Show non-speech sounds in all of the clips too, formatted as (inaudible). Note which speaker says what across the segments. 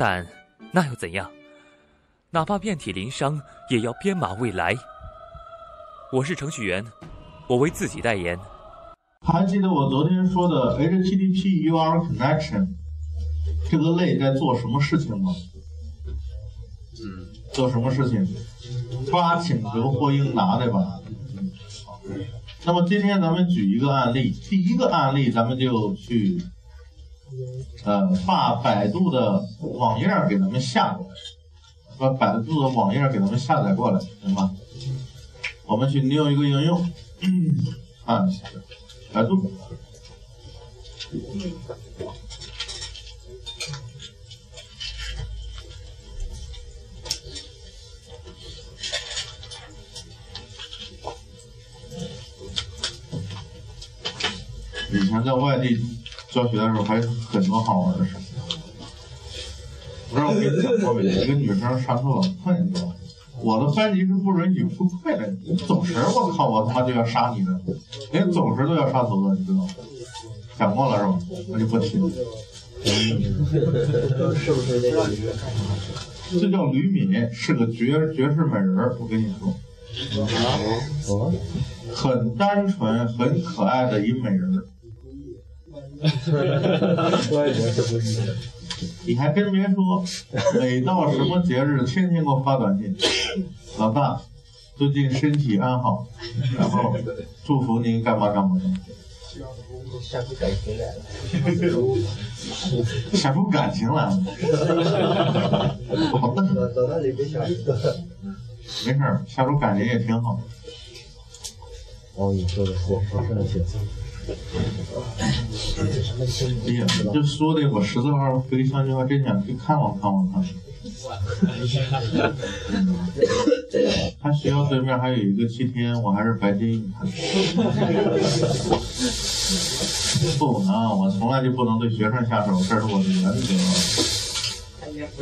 Speaker 1: 但那又怎样？哪怕遍体鳞伤，也要编码未来。我是程序员，我为自己代言。
Speaker 2: 还记得我昨天说的 HTTP URL connection 这个类在做什么事情吗？
Speaker 3: 嗯，
Speaker 2: 做什么事情？发请求或应答，对吧？那么今天咱们举一个案例，第一个案例咱们就去，呃，把百度的网页给咱们下过来，把百度的网页给咱们下载过来，行吗？我们去 new 一个应用，看一下百度。以前在外地教学的时候，还有很多好玩的事情。不知道我跟你讲过没？一个女生上课老困，你知道吗？我的班级是不允许不快的，你走神，我靠，我他妈就要杀你的，连走神都要杀头的，你知道吗？讲过了是吧？我就不提了。
Speaker 4: 是不是那？
Speaker 2: 这叫吕敏，是个绝绝世美人儿，我跟你说，
Speaker 4: 哦，
Speaker 2: 很单纯、很可爱的一美人儿。(laughs)
Speaker 4: 我也觉得是不是。
Speaker 2: 你还真别说，每到什么节日，天天给我发短信，老大，最近身体安好，然后祝福您干嘛干嘛干嘛，
Speaker 4: 下 (laughs) 出感情来了。
Speaker 2: 想出感情来了，好嫩，
Speaker 4: 到到那里别想一个。
Speaker 2: 没事儿，下出感情也挺好。
Speaker 4: 哦，你说的是，我说的
Speaker 2: 哎呀，就说的我十四号飞上去，还真想去看望看望他。他学校对面还有一个七天，我还是白金看。不能，我从来就不能对学生下手，这是我的原则。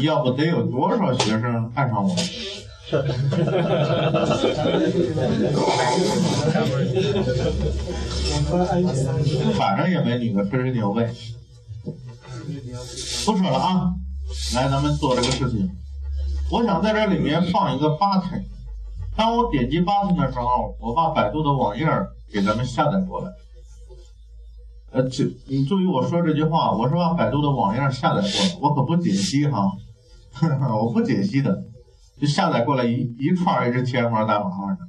Speaker 2: 要不得有多少学生爱上我？(laughs) 反正也没女的吹吹牛呗。不扯了啊，来，咱们做这个事情。我想在这里面放一个 button，当我点击 button 的时候，我把百度的网页给咱们下载过来。呃，这你注意我说这句话，我是把百度的网页下载过来，我可不解析哈，(laughs) 我不解析的，就下载过来一一串 HTML 代码玩的，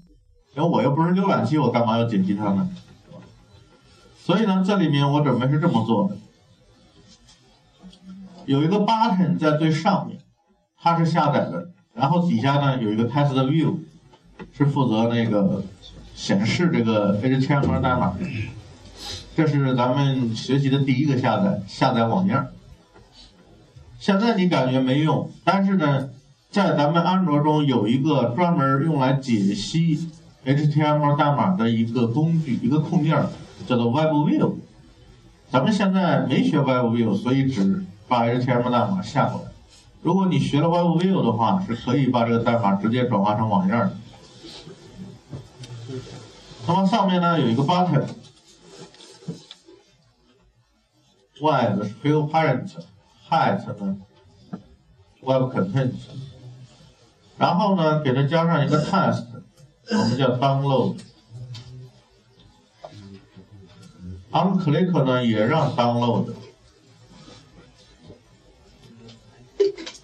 Speaker 2: 因为我又不是浏览器，我干嘛要解析它呢？所以呢，这里面我准备是这么做的，有一个 button 在最上面，它是下载的，然后底下呢有一个 test view，是负责那个显示这个 HTML 代码的。这是咱们学习的第一个下载，下载网页。现在你感觉没用，但是呢，在咱们安卓中有一个专门用来解析 HTML 代码的一个工具，一个控件，叫做 WebView。咱们现在没学 WebView，所以只把 HTML 代码下过来。如果你学了 WebView 的话，是可以把这个代码直接转化成网页的。那么上面呢有一个 button。web 是 field parent，height 呢 web content，然后呢给它加上一个 test，我们叫 download。onclick 呢也让 download，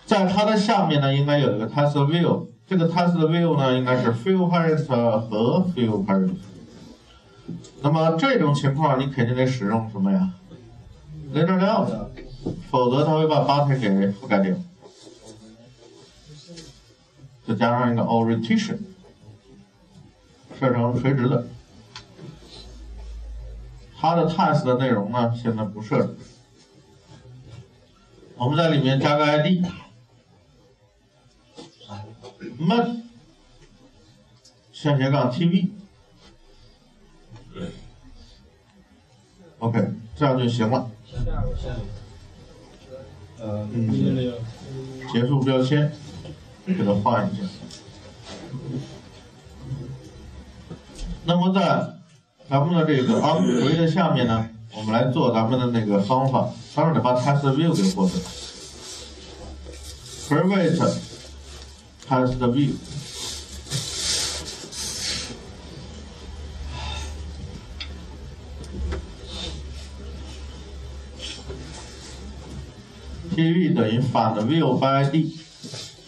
Speaker 2: 在它的下面呢应该有一个 test view，这个 test view 呢应该是 field parent 和 field parent。那么这种情况你肯定得使用什么呀？later layout，否则它会把 button 给覆盖掉。再加上一个 orientation，设成垂直的。它的 task 的内容呢，现在不设置。我们在里面加个 ID，闷下斜杠 TV。OK，这样就行了。
Speaker 3: 呃，
Speaker 2: 嗯
Speaker 3: 那个
Speaker 2: 结束标签，给它换一下。那么在咱们的这个 on 回的下面呢，我们来做咱们的那个方法，当然得把 test view 给获得。create test view。TV 等于反的 view by d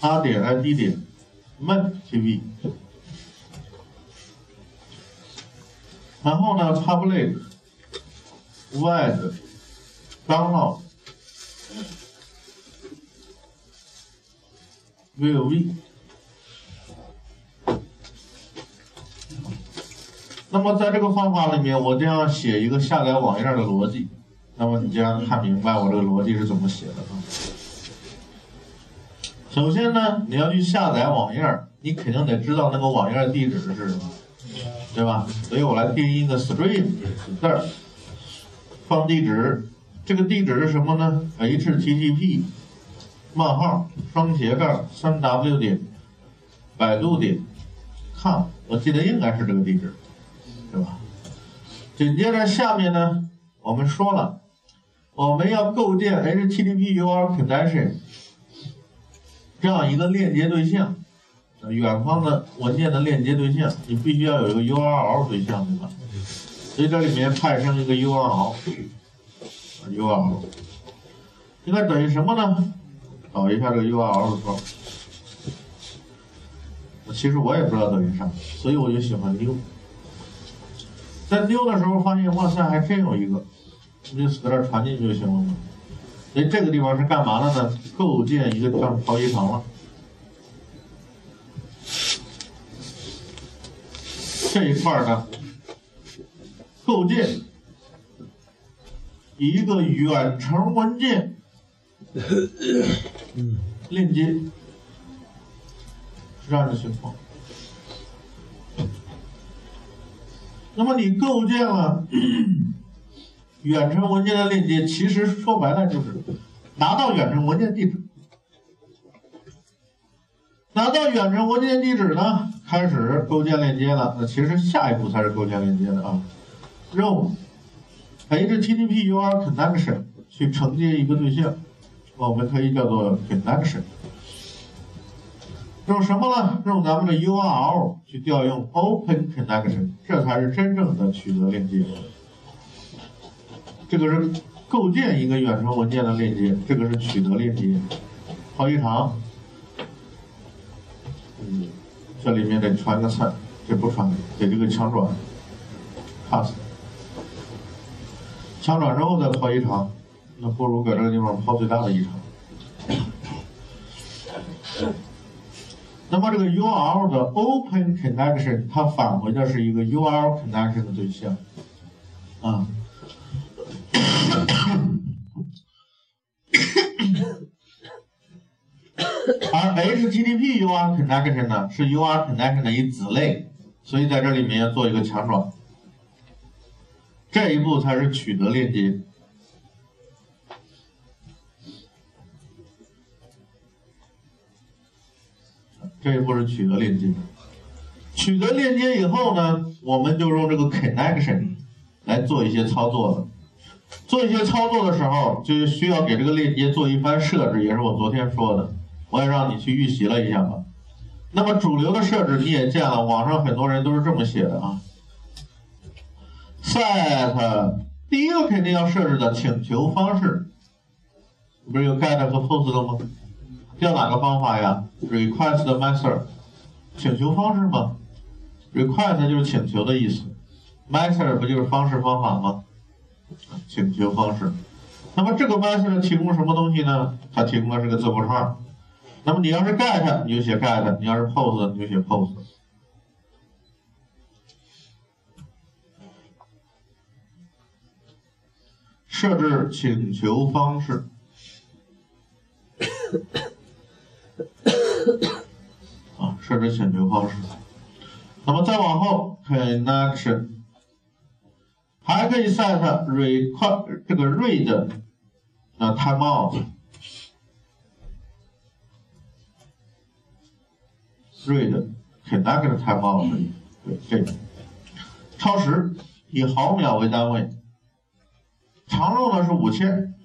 Speaker 2: id 点 ID 点 Man TV，然后呢 public wide 账号 view v。那么在这个方法里面，我将要写一个下载网页的逻辑。那么你将看明白我这个逻辑是怎么写的啊。首先呢，你要去下载网页儿，你肯定得知道那个网页地址是什么，对吧？所以我来定义一个 string 字儿，放地址，这个地址是什么呢？http 冒号双斜杠三 w 点百度点 com，我记得应该是这个地址，对吧？紧接着下面呢，我们说了。我们要构建 HTTP URL connection 这样一个链接对象，远方的文件的链接对象，你必须要有一个 URL 对象，对吧？所以这里面派生一个 URL，URL 应该等于什么呢？找一下这个 URL 的时候，其实我也不知道等于啥，所以我就喜欢丢。在丢的时候发现，哇塞，还真有一个。你就搁这传进去就行了嘛。所以这个地方是干嘛的呢？构建一个像逃逸场了。这一块儿呢，构建一个远程文件链接，是这样的情况。那么你构建了。远程文件的链接，其实说白了就是拿到远程文件地址，拿到远程文件地址呢，开始构建链接了。那其实下一步才是构建链接的啊。用 HTTP URL connection 去承接一个对象，我们可以叫做 connection。用什么呢？用咱们的 URL 去调用 open connection，这才是真正的取得链接。这个是构建一个远程文件的链接，这个是取得链接。好一长，嗯，这里面得传个菜，这不传，给这个强转，pass。强转之后再抛一长，那不如搁这个地方抛最大的一长。(coughs) 那么这个 URL 的 open connection，它返回的是一个 URL connection 的对象，啊。而 HTTP U R connection 呢，是 U R connection 的一子类，所以在这里面要做一个强转，这一步才是取得链接。这一步是取得链接，取得链接以后呢，我们就用这个 connection 来做一些操作了。做一些操作的时候，就需要给这个链接做一番设置，也是我昨天说的，我也让你去预习了一下吧。那么主流的设置你也见了，网上很多人都是这么写的啊。set 第一个肯定要设置的请求方式，不是有 get 和 post 了吗？要哪个方法呀？request method，请求方式吗？request 就是请求的意思，method 不就是方式方法吗？请求方式，那么这个 method 提供什么东西呢？它提供的是个字符串。那么你要是 get，你就写 get；你要是 post，你就写 post。设置请求方式。啊，设置请求方式。那么再往后，connection 还可以 set require 这个 read 那 timeout。read connect timeout 对这个超时以毫秒为单位，常用的是五千。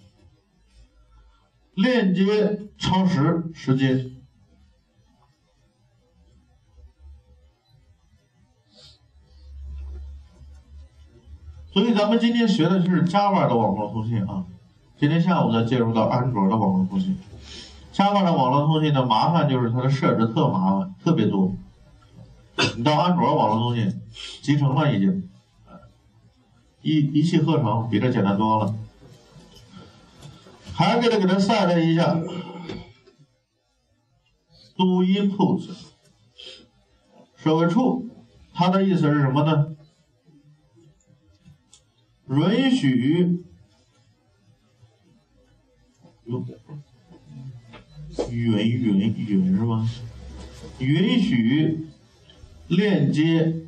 Speaker 2: 链接超时时间，所以咱们今天学的是 Java 的网络通信啊。今天下午再介入到安卓的网络通信。Java 的网络通信的麻烦就是它的设置特麻烦，特别多。你到安卓网络通信集成了已经，一一气呵成，比这简单多了。还给它给它 set 一下，do input 设为 true，它的意思是什么呢？允许，哟，允允允是吗？允许链接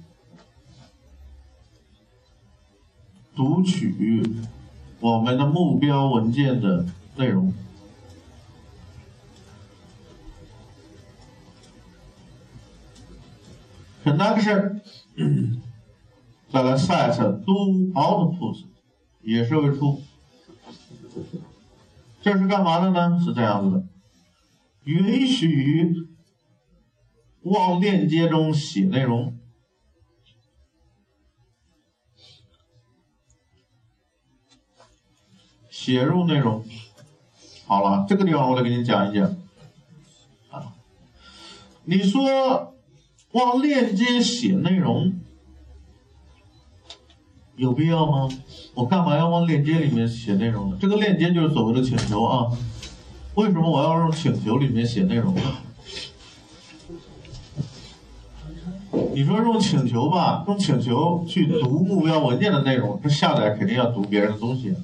Speaker 2: 读取我们的目标文件的内容。connection 再来 set do output 也是为 true，这是干嘛的呢？是这样子的，允许往链接中写内容。写入内容，好了，这个地方我得给你讲一讲。啊，你说往链接写内容有必要吗？我干嘛要往链接里面写内容呢？这个链接就是所谓的请求啊。为什么我要用请求里面写内容呢？你说用请求吧，用请求去读目标文件的内容，这下载肯定要读别人的东西。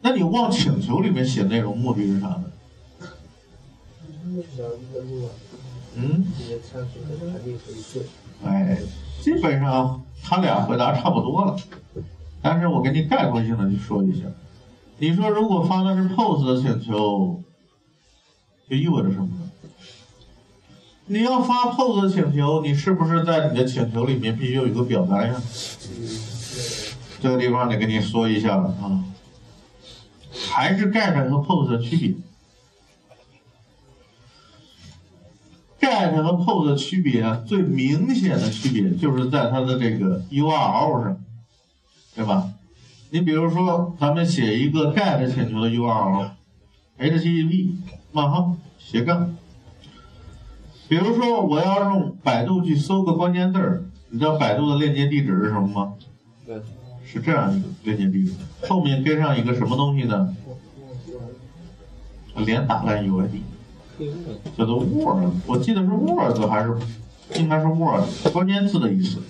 Speaker 2: 那你往请求里面写内容，目的是啥呢？嗯？哎，基本上他俩回答差不多了，但是我给你概括性的去说一下。你说如果发的是 POST 的请求，就意味着什么呢？你要发 POST 的请求，你是不是在你的请求里面必须有一个表单呀？这个地方得跟你说一下了啊。还是 get 和 post 的区别，get 和 post 的区别最明显的区别就是在它的这个 URL 上，对吧？你比如说，咱们写一个 get 请求的 URL，http 冒号斜杠。比如说，我要用百度去搜个关键字儿，你知道百度的链接地址是什么吗？
Speaker 3: 对。
Speaker 2: 是这样一个链接地址，后面跟上一个什么东西呢？连打烂 UID，叫做 Word，我记得是 Word 还是应该是 Word，关键字的意思。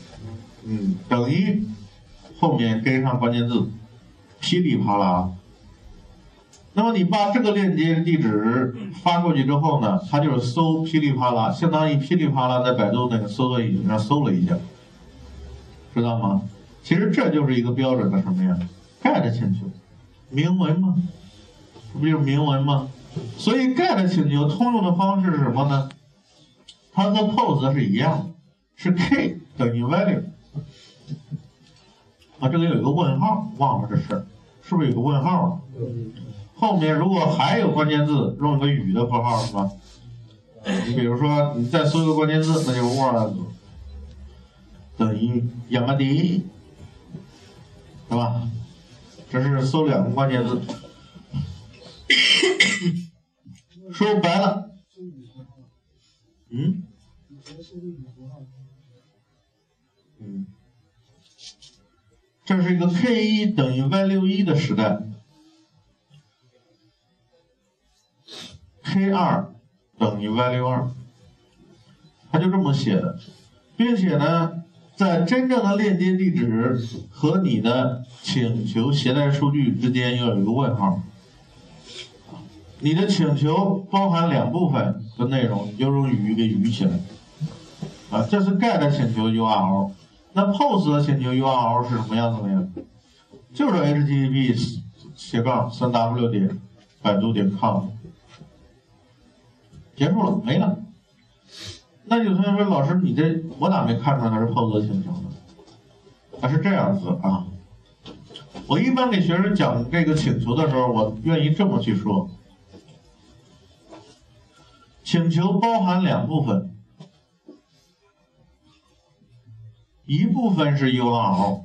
Speaker 2: 嗯，等于后面跟上关键字，噼里啪啦。那么你把这个链接地址发过去之后呢，它就是搜噼里啪啦，相当于噼里啪啦在百度那个搜索引擎上搜了一下，知道吗？其实这就是一个标准的什么呀？get 请求，明文吗？不就是明文吗？所以 get 请求通用的方式是什么呢？它和 post 是一样，是 k 等于 value。啊，这里有一个问号，忘了这事是不是有个问号啊？后面如果还有关键字，用一个与的符号是吧？你比如说，你再搜一个关键字，那就 word 等于 yamd。是吧？这是搜两个关键字，说白了，嗯，嗯，这是一个 k 一等于 y 六一的时代，k 二等于 y 六二，他就这么写的，并且呢。在真正的链接地址和你的请求携带数据之间要有一个问号，你的请求包含两部分的内容，你就用语给语起来。啊，这是 get 请求 URL。那 post 的请求 URL 是什么样子的呀？就是 http 斜杠三 w 点百度点 com，结束了，没了。那有同学说，老师，你这我咋没看出来它是 post 请求呢？它是这样子啊。我一般给学生讲这个请求的时候，我愿意这么去说：请求包含两部分，一部分是 URL，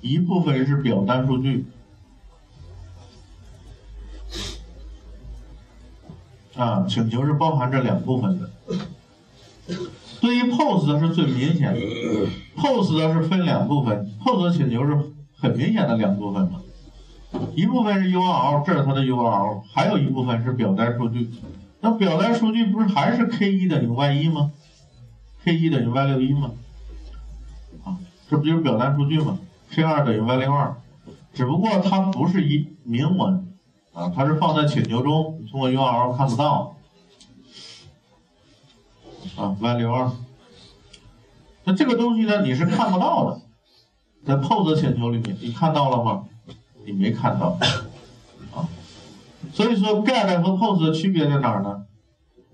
Speaker 2: 一部分是表单数据。啊，请求是包含这两部分的。对于 POST 的是最明显的，POST 的是分两部分，POST 请求是很明显的两部分嘛，一部分是 URL，这是它的 URL，还有一部分是表单数据。那表单数据不是还是 K 一等于 Y 一吗？K 一等于 Y 六一吗？啊，这不就是表单数据吗？K 二等于 Y 六二，只不过它不是一明文。啊，它是放在请求中，通过 URL 看不到。啊，Y 六二。那这个东西呢，你是看不到的，在 POST 请求里面，你看到了吗？你没看到。啊，所以说 GET 和 POST 的区别在哪儿呢？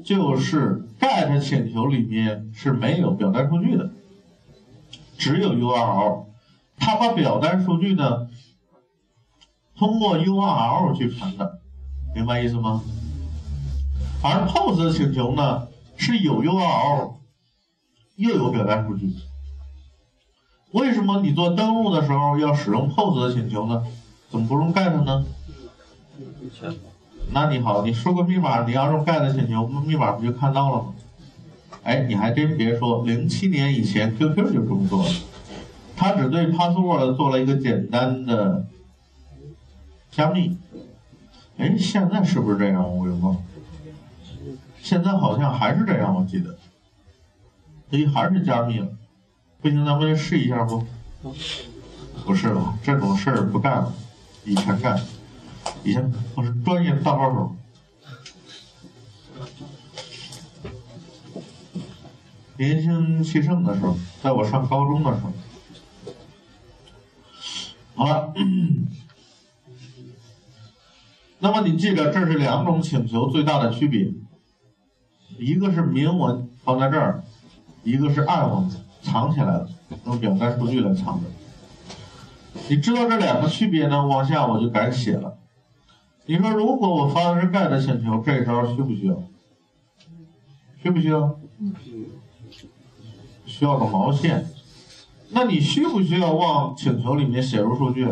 Speaker 2: 就是 GET 请求里面是没有表单数据的，只有 URL。它把表单数据呢？通过 URL 去传的，明白意思吗？而 POST 的请求呢，是有 URL，又有表单数据。为什么你做登录的时候要使用 POST 的请求呢？怎么不用 GET 呢？那你好，你输个密码，你要用 GET 请求，密码不就看到了吗？哎，你还真别说，零七年以前 QQ 就这么做了，他只对 password 做了一个简单的。加密，哎，现在是不是这样？我有忘。现在好像还是这样，我记得。哎，还是加密了。不行，咱们试一下不？不是了，这种事儿不干了。以前干，以前我是专业大包手。年轻气盛的时候，在我上高中的时候。好了。那么你记着，这是两种请求最大的区别，一个是明文放在这儿，一个是暗文藏起来的，用表单数据来藏的。你知道这两个区别呢？往下我就敢写了。你说如果我发的是 GET 请求，这一招需不需要？需不需要？需要个毛线？那你需不需要往请求里面写入数据？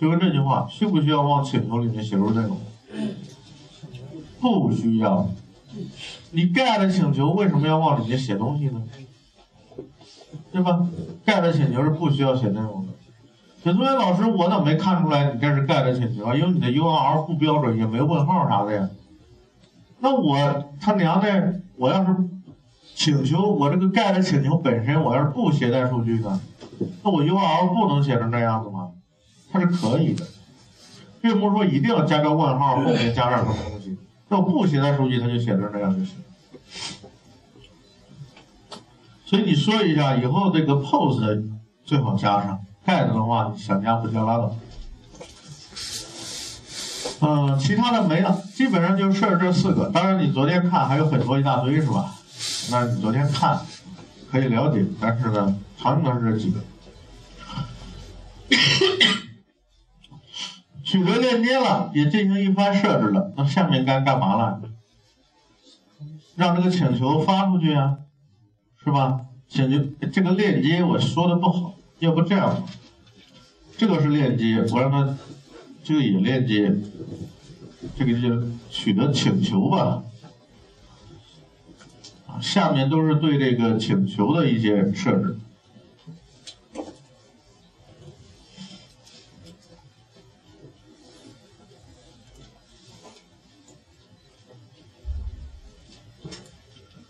Speaker 2: 就问这句话，需不需要往请求里面写入内容？不需要。你 GET 请求为什么要往里面写东西呢？对吧？GET 请求是不需要写内容的。有同学老师，我怎么没看出来你这是 GET 请求啊？因为你的 URL 不标准，也没问号啥的呀。那我他娘的，我要是请求我这个 GET 请求本身，我要是不携带数据呢？那我 URL 不能写成这样子吗？它是可以的，并不是说一定要加个问号，后面加点什么东西。那我不携带数据，它就写成这样就行。所以你说一下，以后这个 POST 最好加上，GET 的话想加不加拉倒。嗯，其他的没了，基本上就设置这四个。当然你昨天看还有很多一大堆是吧？那你昨天看可以了解，但是呢，常用的是这几个。取得链接了，也进行一番设置了。那下面该干嘛了？让这个请求发出去啊，是吧？请求这个链接我说的不好，要不这样，这个是链接，我让它这个也链接，这个就取得请求吧。下面都是对这个请求的一些设置。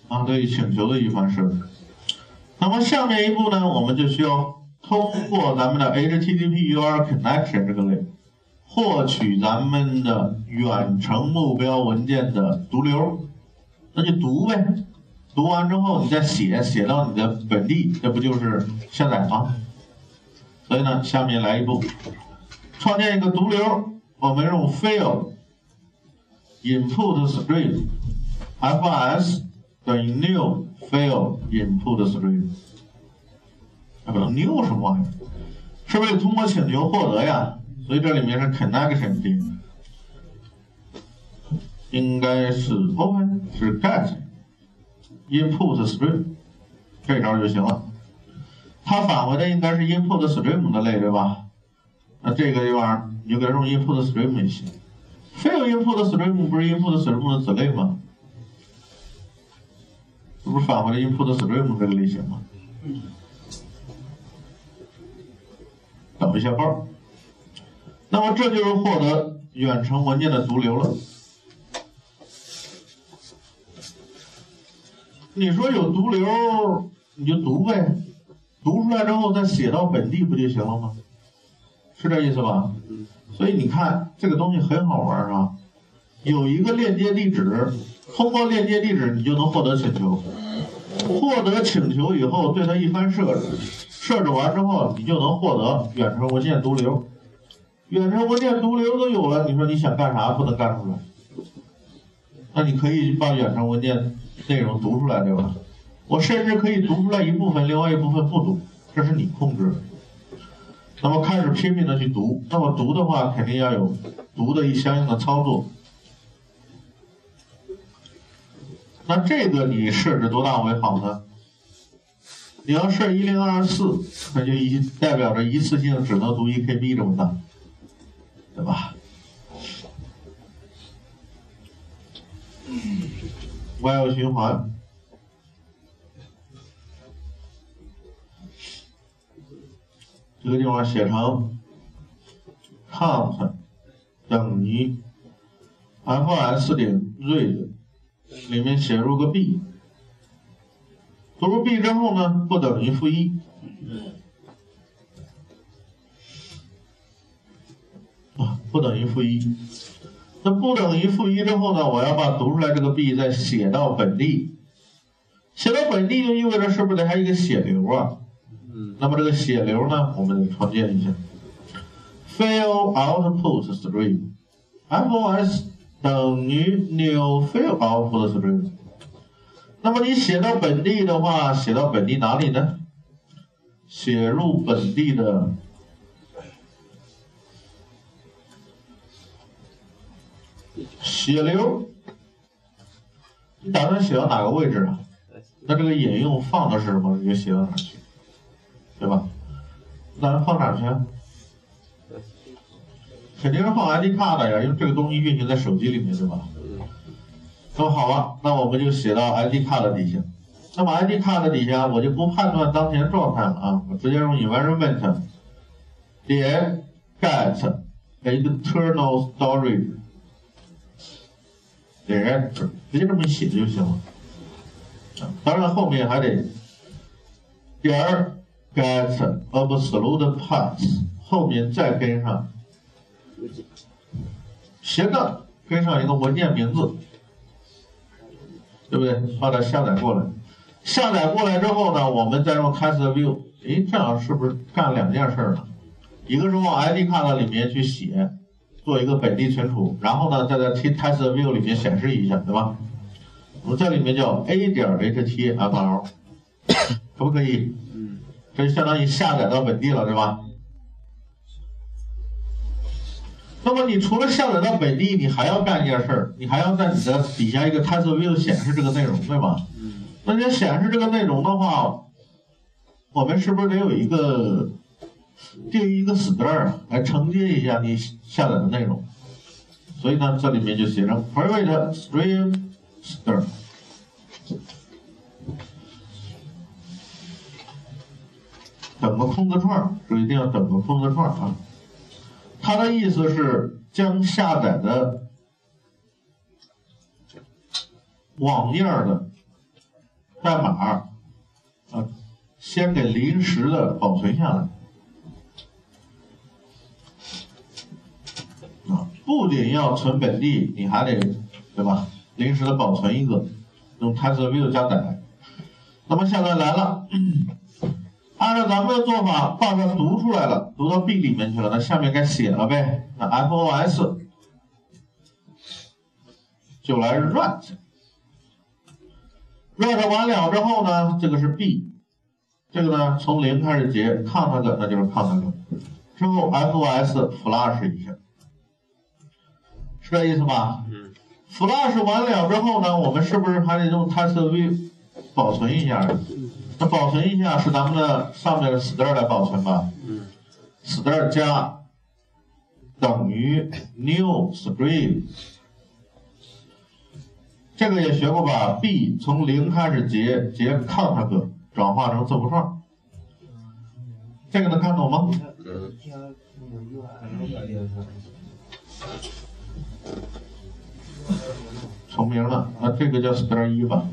Speaker 2: 啊，对请求的一番设置。那么下面一步呢，我们就需要通过咱们的 HTTP URL connection 这个类，获取咱们的远程目标文件的读流，那就读呗。读完之后，你再写，写到你的本地，这不就是下载吗？所以呢，下面来一步，创建一个读流，我们用 file input stream fs 等于 new file input stream。啊，不，new 什么玩意儿？是不是通过请求获得呀？所以这里面是 connection 的，应该是 open 是 get input stream 这招就行了。它返回的应该是 input stream 的类，对吧？那这个地方你就给它用 input stream 就行。非有 input stream 不是 input stream 的子类吗？这不是返回的 input stream 这个类型吗？等一下包。那么这就是获得远程文件的毒瘤了。你说有毒瘤，你就读呗，读出来之后再写到本地不就行了吗？是这意思吧？所以你看这个东西很好玩啊，有一个链接地址，通过链接地址你就能获得请求，获得请求以后对它一番设置，设置完之后你就能获得远程文件读流。远程文件读流都有了，你说你想干啥不能干出来？那你可以把远程文件内容读出来，对吧？我甚至可以读出来一部分，另外一部分不读，这是你控制。那么开始拼命的去读，那么读的话肯定要有读的一相应的操作。那这个你设置多大为好呢？你要设一零二四，那就一代表着一次性只能读一 KB 这么大。对吧？while 循环，这个地方写成 count 等于 fs 点 read，里面写入个 b，读入 b 之后呢，不等于负一。不等于负一，那不等于负一之后呢？我要把读出来这个 b 再写到本地，写到本地就意味着是不是得还有一个写流啊？
Speaker 3: 嗯。
Speaker 2: 那么这个写流呢，我们得创建一下，file output stream，fos 等于 new file output stream。那么你写到本地的话，写到本地哪里呢？写入本地的。血流，你打算写到哪个位置啊？那这个引用放的是什么？你就写到哪去，对吧？那放哪去？肯定是放 ID card 的呀，因为这个东西运行在手机里面，对吧？那么好了，那我们就写到 ID card 底下。那么 ID card 底下，我就不判断当前状态了啊，我直接用 environment 点 get external storage。点直接这么写就行了，当然后面还得点 get absolute path，后面再跟上斜杠跟上一个文件名字，对不对？把它下载过来，下载过来之后呢，我们再用 test view，诶，这样是不是干两件事呢？一个是往 ID card 里面去写。做一个本地存储，然后呢，再在 test view 里面显示一下，对吧？我们这里面叫 a 点 html，可不可以？
Speaker 3: 嗯。
Speaker 2: 这就相当于下载到本地了，对吧？那么你除了下载到本地，你还要干一件事儿，你还要在你的底下一个 test view 显示这个内容，对吧？那你显示这个内容的话，我们是不是得有一个？定义一个 str 来承接一下你下载的内容，所以呢，这里面就写成 private stream str，等个空格串，这一定要等个空格串儿啊。它的意思是将下载的网页的代码啊，先给临时的保存下来啊。不仅要存本地，你还得对吧？临时的保存一个，用 TestView 加载。那么现在来了，按照咱们的做法，把它读出来了，读到 B 里面去了，那下面该写了呗。那 FOS 就来 write。write 完了之后呢，这个是 B，这个呢从零开始截，count 个那就是 count 个，之后 FOS flush 一下，是这意思吧？
Speaker 3: 嗯。
Speaker 2: flush 完了之后呢，我们是不是还得用 TestView 保存一下？那保存一下是咱们的上面的 star 来保存吧
Speaker 3: 嗯
Speaker 2: star 加等于 new string，这个也学过吧？B 从零开始结，结 count 个转化成字符串，这个能看懂吗？
Speaker 3: 嗯
Speaker 2: 重名了，那这个叫 star 一吧？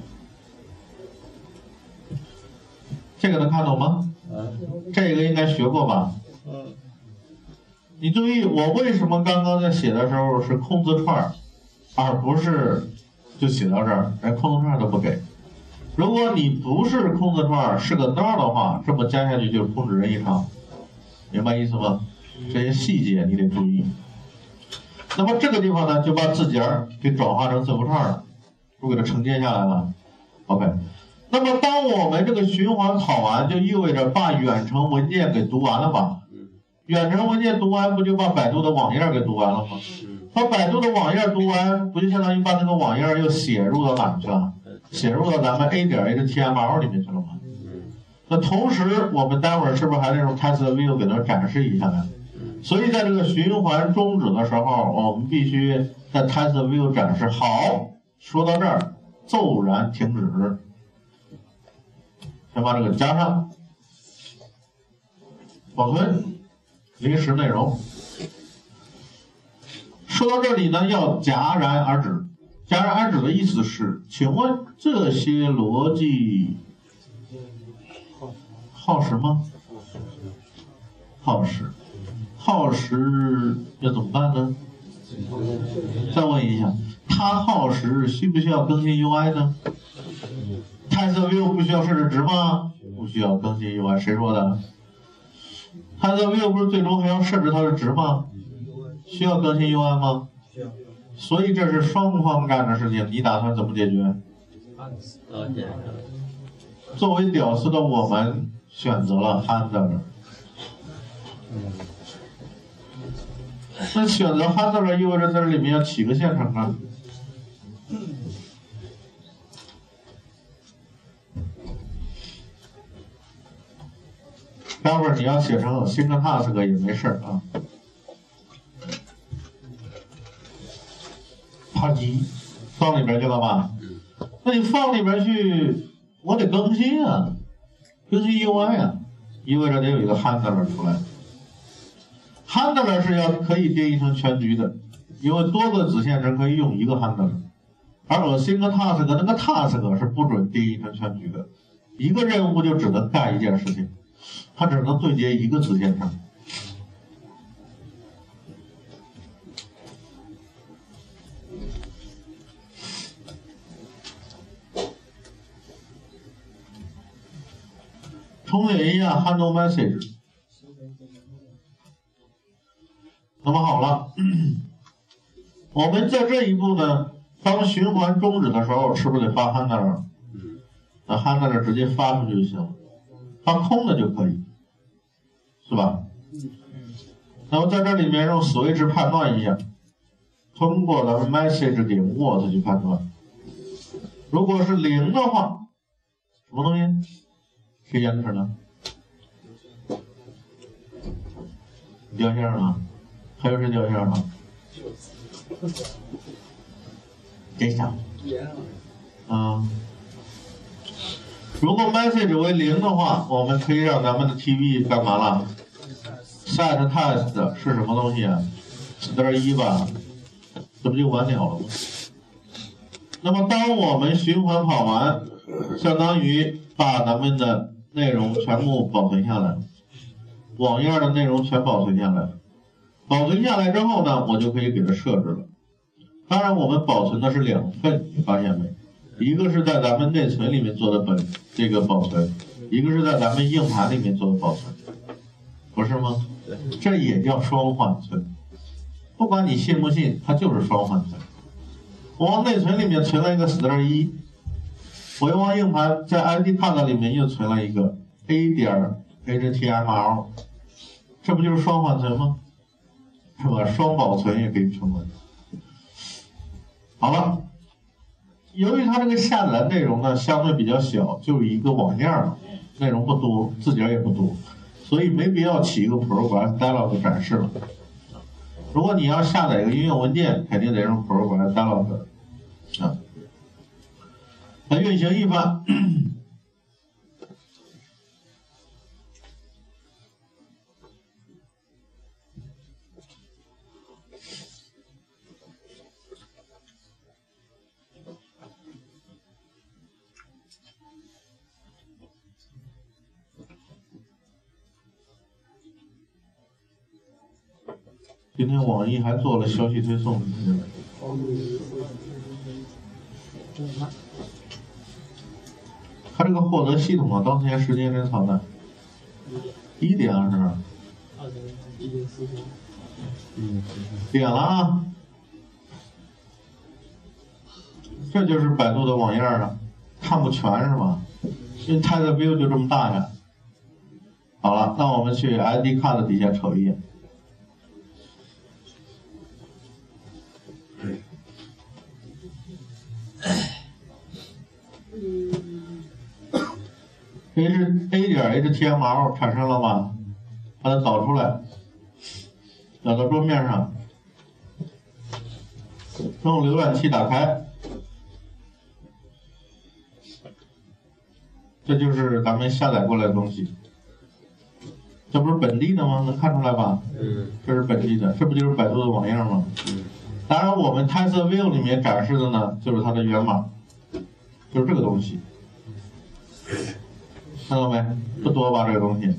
Speaker 2: 这个能看懂吗？这个应该学过吧？你注意，我为什么刚刚在写的时候是空字串儿，而不是就写到这儿，连空字串儿都不给？如果你不是空字串儿，是个 n 的话，这么加下去就是空指人一长，明白意思吗？这些细节你得注意。那么这个地方呢，就把字节儿给转化成字符串儿了，不给它承接下来了。OK。那么当我们这个循环跑完，就意味着把远程文件给读完了吧？
Speaker 3: 嗯
Speaker 2: 远程文件读完，不就把百度的网页给读完了吗？
Speaker 3: 嗯
Speaker 2: 把百度的网页读完，不就相当于把那个网页又写入到哪去了？写入到咱们 A 点 HTML 里面去了吗？
Speaker 3: 嗯
Speaker 2: 那同时，我们待会儿是不是还得用 TestView 给它展示一下呢？所以在这个循环终止的时候，我们必须在 TestView 展示。好，说到这儿，骤然停止，先把这个加上，保存，临时内容。说到这里呢，要戛然而止。戛然而止的意思是，请问这些逻辑耗时吗？耗时，耗时要怎么办呢？再问一下，它耗时需不需要更新 UI 呢？TestView 不需要设置值吗？不需要更新 UI，谁说的？TestView 不是最终还要设置它的值吗？需要更新 UI 吗？需要所以这是双方干的事情，你打算怎么解决？作为屌丝的我们选择了 handler。那选择 Handle 意味着在这里面要起个线程啊。待会儿你要写成 syntax 也没事儿啊。啪叽，放里边去了吧？那你放里边去，我得更新啊，更新 UI 啊，意味着得有一个 handler 出来。handler 是要可以定义成全局的，因为多个子线程可以用一个 handler，而我 single task 那个 task 是不准定义成全局的，一个任务就只能干一件事情，它只能对接一个子线程。重写一下 handle message。那么好了，我们在这一步呢，当循环终止的时候，是不是得发 handler？
Speaker 3: 嗯
Speaker 2: 那 handler 直接发出去就行了，发空的就可以，是吧？那么在这里面用 switch 判断一下，通过咱们 message 点 what 去判断，如果是零的话，什么东西？谁 enter 呢？掉线了，还有谁掉线了？给想。嗯，如果 message 为零的话，我们可以让咱们的 TV 干嘛了？set test 是什么东西啊？star 一吧，这不就完了了吗？那么当我们循环跑完，相当于把咱们的内容全部保存下来，网页的内容全保存下来。保存下来之后呢，我就可以给它设置了。当然，我们保存的是两份，你发现没？一个是在咱们内存里面做的本这个保存，一个是在咱们硬盘里面做的保存，不是吗？这也叫双缓存。不管你信不信，它就是双缓存。我往内存里面存了一个 str 一。我又往硬盘在 ID Pad 里面又存了一个 A 点 HTML，这不就是双缓存吗？是吧？双保存也可以称为。好了，由于它这个下载内容呢相对比较小，就一个网页儿，内容不多，字节也不多，所以没必要起一个 program dialog 展示了。如果你要下载一个应用文件，肯定得用 program dialog 啊。它运行一般。今天网易还做了消息推送，你看见没？他这个获得系统啊，当前时间真操蛋，一点二十二，
Speaker 3: 点一点四分，
Speaker 2: 点了啊，这就是百度的网页啊，看不全是吧？因为 Title View 就这么大呀。好了，那我们去 ID Card 底下瞅一眼。HTML 产生了吧？把它导出来，导到桌面上，用浏览器打开，这就是咱们下载过来的东西。这不是本地的吗？能看出来吧？
Speaker 3: 嗯
Speaker 2: 这是本地的，这不就是百度的网页吗？
Speaker 3: 嗯
Speaker 2: 当然，我们 TensorView 里面展示的呢，就是它的源码，就是这个东西，(laughs) 看到没？不多吧，这个东西。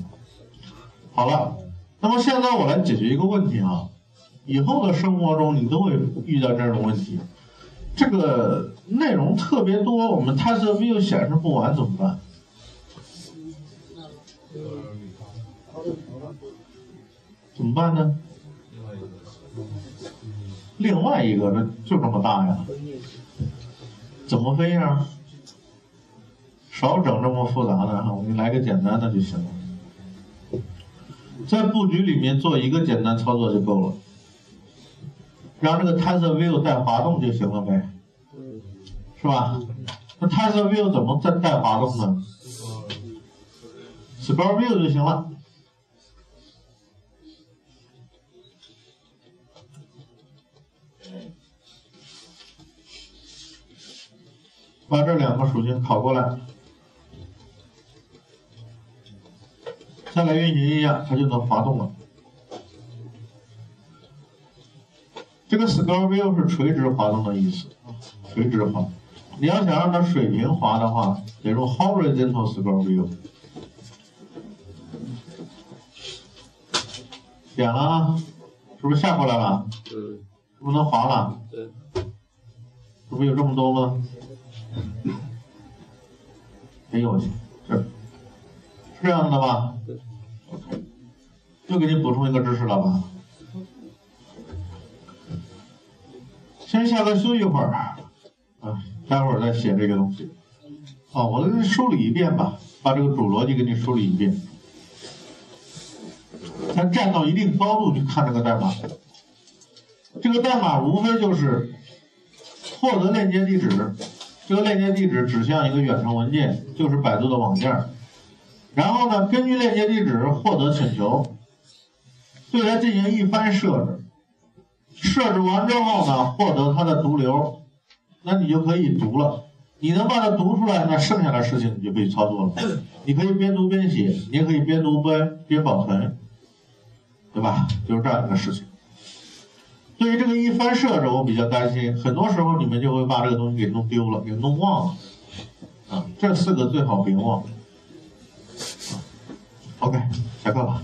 Speaker 2: 好了，那么现在我来解决一个问题啊，以后的生活中你都会遇到这种问题，这个内容特别多，我们 TensorView 显示不完怎么办？怎么办呢？另外一个，这就这么大呀，怎么飞呀？少整这么复杂的哈，我给你来个简单的就行了。在布局里面做一个简单操作就够了，让这个 Tensor View 带滑动就行了呗，是吧？那 Tensor View 怎么再带滑动呢？Scroll View 就行了。把这两个属性拷过来，再来运行一下，它就能滑动了。这个 scroll view 是垂直滑动的意思，垂直滑。你要想让它水平滑的话，得用 horizontal scroll view。点了啊，是不是下过来了？
Speaker 3: 嗯，
Speaker 2: 是不是能滑了？
Speaker 3: 对，
Speaker 2: 这不有这么多吗？哎呦我去，这是这样的吧
Speaker 3: 对
Speaker 2: 又给你补充一个知识了吧？先下课休息一会儿，啊，待会儿再写这个东西。啊，我给你梳理一遍吧，把这个主逻辑给你梳理一遍。咱站到一定高度去看这个代码，这个代码无非就是获得链接地址，这个链接地址指向一个远程文件，就是百度的网件。然后呢，根据链接地址获得请求，对它进行一番设置。设置完之后呢，获得它的毒瘤，那你就可以读了。你能把它读出来，那剩下的事情你就可以操作了。你可以边读边写，你也可以边读边边保存，对吧？就是这样一个事情。对于这个一番设置，我比较担心，很多时候你们就会把这个东西给弄丢了，给弄忘了。啊，这四个最好别忘。OK，下课吧。